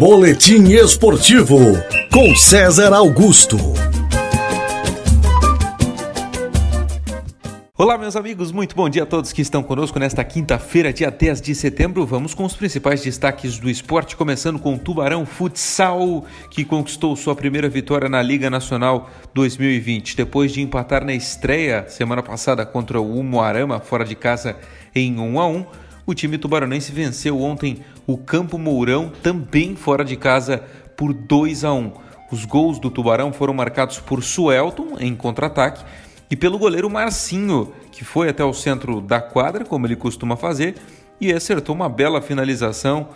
Boletim Esportivo com César Augusto. Olá, meus amigos, muito bom dia a todos que estão conosco nesta quinta-feira, dia 10 de setembro. Vamos com os principais destaques do esporte, começando com o Tubarão Futsal, que conquistou sua primeira vitória na Liga Nacional 2020. Depois de empatar na estreia semana passada contra o Umuarama, fora de casa, em 1 a 1 o time tubaronense venceu ontem o Campo Mourão, também fora de casa, por 2 a 1 Os gols do Tubarão foram marcados por Suelton em contra-ataque e pelo goleiro Marcinho, que foi até o centro da quadra, como ele costuma fazer, e acertou uma bela finalização.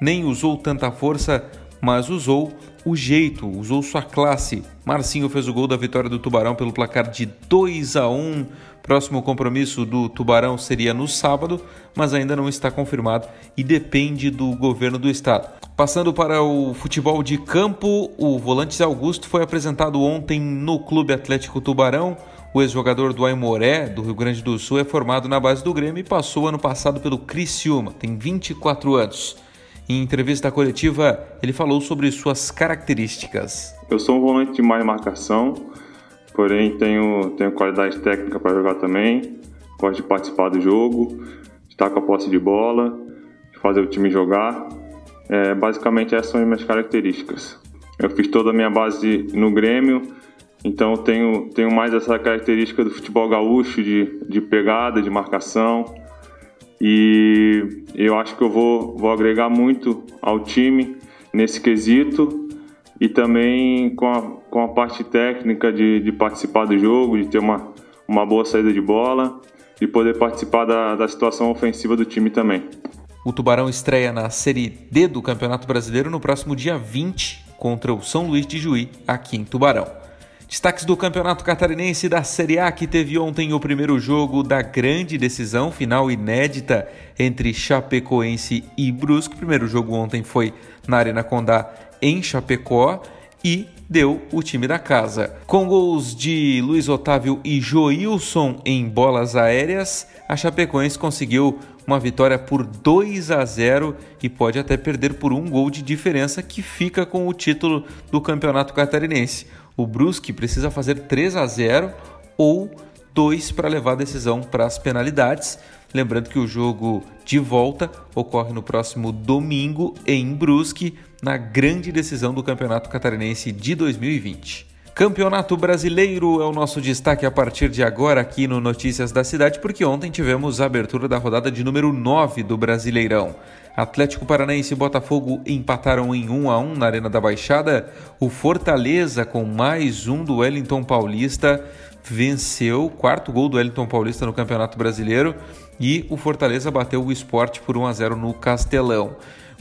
Nem usou tanta força, mas usou o jeito, usou sua classe. Marcinho fez o gol da vitória do Tubarão pelo placar de 2 a 1. Próximo compromisso do Tubarão seria no sábado, mas ainda não está confirmado e depende do governo do estado. Passando para o futebol de campo, o volante Augusto foi apresentado ontem no Clube Atlético Tubarão. O ex-jogador do Aimoré, do Rio Grande do Sul, é formado na base do Grêmio e passou ano passado pelo Criciúma, tem 24 anos. Em entrevista coletiva, ele falou sobre suas características. Eu sou um volante de mais marcação, porém tenho, tenho qualidade técnica para jogar também, gosto de participar do jogo, estar com a posse de bola, fazer o time jogar. É, basicamente essas são as minhas características. Eu fiz toda a minha base no Grêmio, então tenho, tenho mais essa característica do futebol gaúcho de, de pegada, de marcação. E eu acho que eu vou, vou agregar muito ao time nesse quesito e também com a, com a parte técnica de, de participar do jogo, de ter uma, uma boa saída de bola e poder participar da, da situação ofensiva do time também. O Tubarão estreia na Série D do Campeonato Brasileiro no próximo dia 20 contra o São Luís de Juí, aqui em Tubarão. Destaques do Campeonato Catarinense da Série A, que teve ontem o primeiro jogo da grande decisão final inédita entre Chapecoense e Brusque. O primeiro jogo ontem foi na Arena Condá, em Chapecó, e deu o time da casa. Com gols de Luiz Otávio e Joilson em bolas aéreas, a Chapecoense conseguiu uma vitória por 2 a 0 e pode até perder por um gol de diferença que fica com o título do Campeonato Catarinense. O Brusque precisa fazer 3 a 0 ou 2 para levar a decisão para as penalidades. Lembrando que o jogo de volta ocorre no próximo domingo em Brusque, na grande decisão do Campeonato Catarinense de 2020. Campeonato Brasileiro é o nosso destaque a partir de agora aqui no Notícias da Cidade, porque ontem tivemos a abertura da rodada de número 9 do Brasileirão. Atlético Paranaense e Botafogo empataram em 1 a 1 na Arena da Baixada. O Fortaleza, com mais um do Wellington Paulista, venceu o quarto gol do Wellington Paulista no Campeonato Brasileiro e o Fortaleza bateu o esporte por 1 a 0 no Castelão.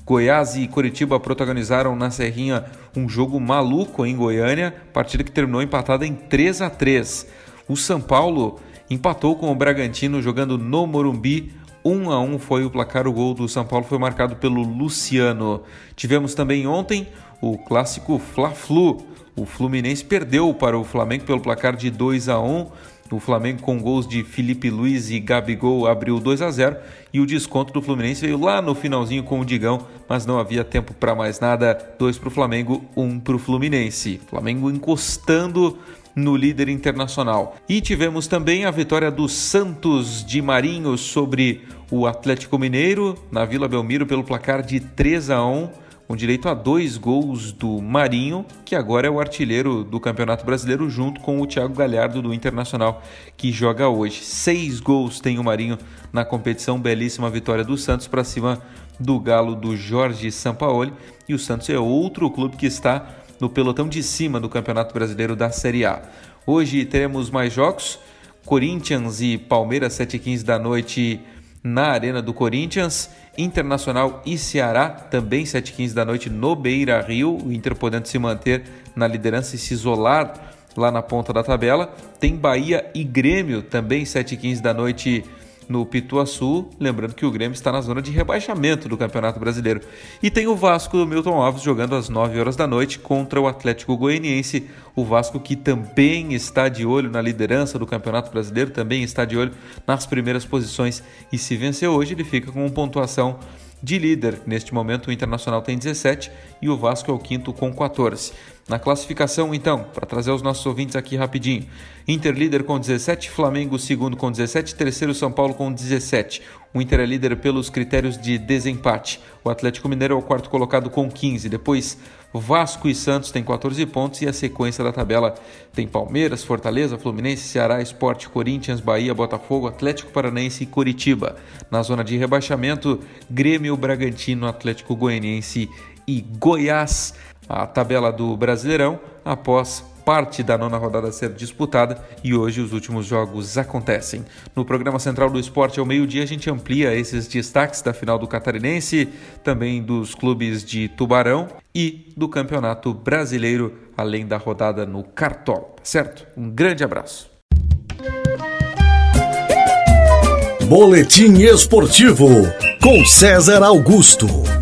Goiás e Curitiba protagonizaram na Serrinha um jogo maluco em Goiânia, partida que terminou empatada em 3 a 3. O São Paulo empatou com o Bragantino jogando no Morumbi 1 a 1 foi o placar, o gol do São Paulo foi marcado pelo Luciano. Tivemos também ontem o clássico Fla-Flu. O Fluminense perdeu para o Flamengo pelo placar de 2 a 1. O Flamengo com gols de Felipe Luiz e Gabigol abriu 2 a 0 e o desconto do Fluminense veio lá no finalzinho com o Digão, mas não havia tempo para mais nada. 2 para o Flamengo, 1 um para o Fluminense. Flamengo encostando no líder internacional. E tivemos também a vitória do Santos de Marinho sobre o Atlético Mineiro na Vila Belmiro pelo placar de 3 a 1 com direito a dois gols do Marinho, que agora é o artilheiro do Campeonato Brasileiro, junto com o Thiago Galhardo do Internacional, que joga hoje. Seis gols tem o Marinho na competição, belíssima vitória do Santos para cima do Galo do Jorge Sampaoli. E o Santos é outro clube que está no pelotão de cima do Campeonato Brasileiro da Série A. Hoje teremos mais jogos: Corinthians e Palmeiras, 7h15 da noite na Arena do Corinthians. Internacional e Ceará, também 7h15 da noite no Beira Rio. O Inter podendo se manter na liderança e se isolar lá na ponta da tabela. Tem Bahia e Grêmio, também 7h15 da noite no Pituaçu. Lembrando que o Grêmio está na zona de rebaixamento do Campeonato Brasileiro. E tem o Vasco do Milton Alves jogando às 9 horas da noite contra o Atlético Goianiense. O Vasco que também está de olho na liderança do Campeonato Brasileiro, também está de olho nas primeiras posições. E se vencer hoje, ele fica com uma pontuação de líder. Neste momento, o Internacional tem 17 e o Vasco é o quinto com 14. Na classificação, então, para trazer os nossos ouvintes aqui rapidinho: Inter líder com 17, Flamengo segundo com 17, terceiro São Paulo com 17. O Inter é líder pelos critérios de desempate. O Atlético Mineiro é o quarto colocado com 15. Depois, Vasco e Santos têm 14 pontos e a sequência da tabela tem Palmeiras, Fortaleza, Fluminense, Ceará, Esporte, Corinthians, Bahia, Botafogo, Atlético Paranaense e Curitiba. Na zona de rebaixamento, Grêmio, Bragantino, Atlético Goianiense e Goiás a tabela do Brasileirão após parte da nona rodada ser disputada e hoje os últimos jogos acontecem. No programa central do esporte ao meio-dia a gente amplia esses destaques da final do Catarinense, também dos clubes de Tubarão e do Campeonato Brasileiro, além da rodada no Cartola, tá certo? Um grande abraço. Boletim Esportivo com César Augusto.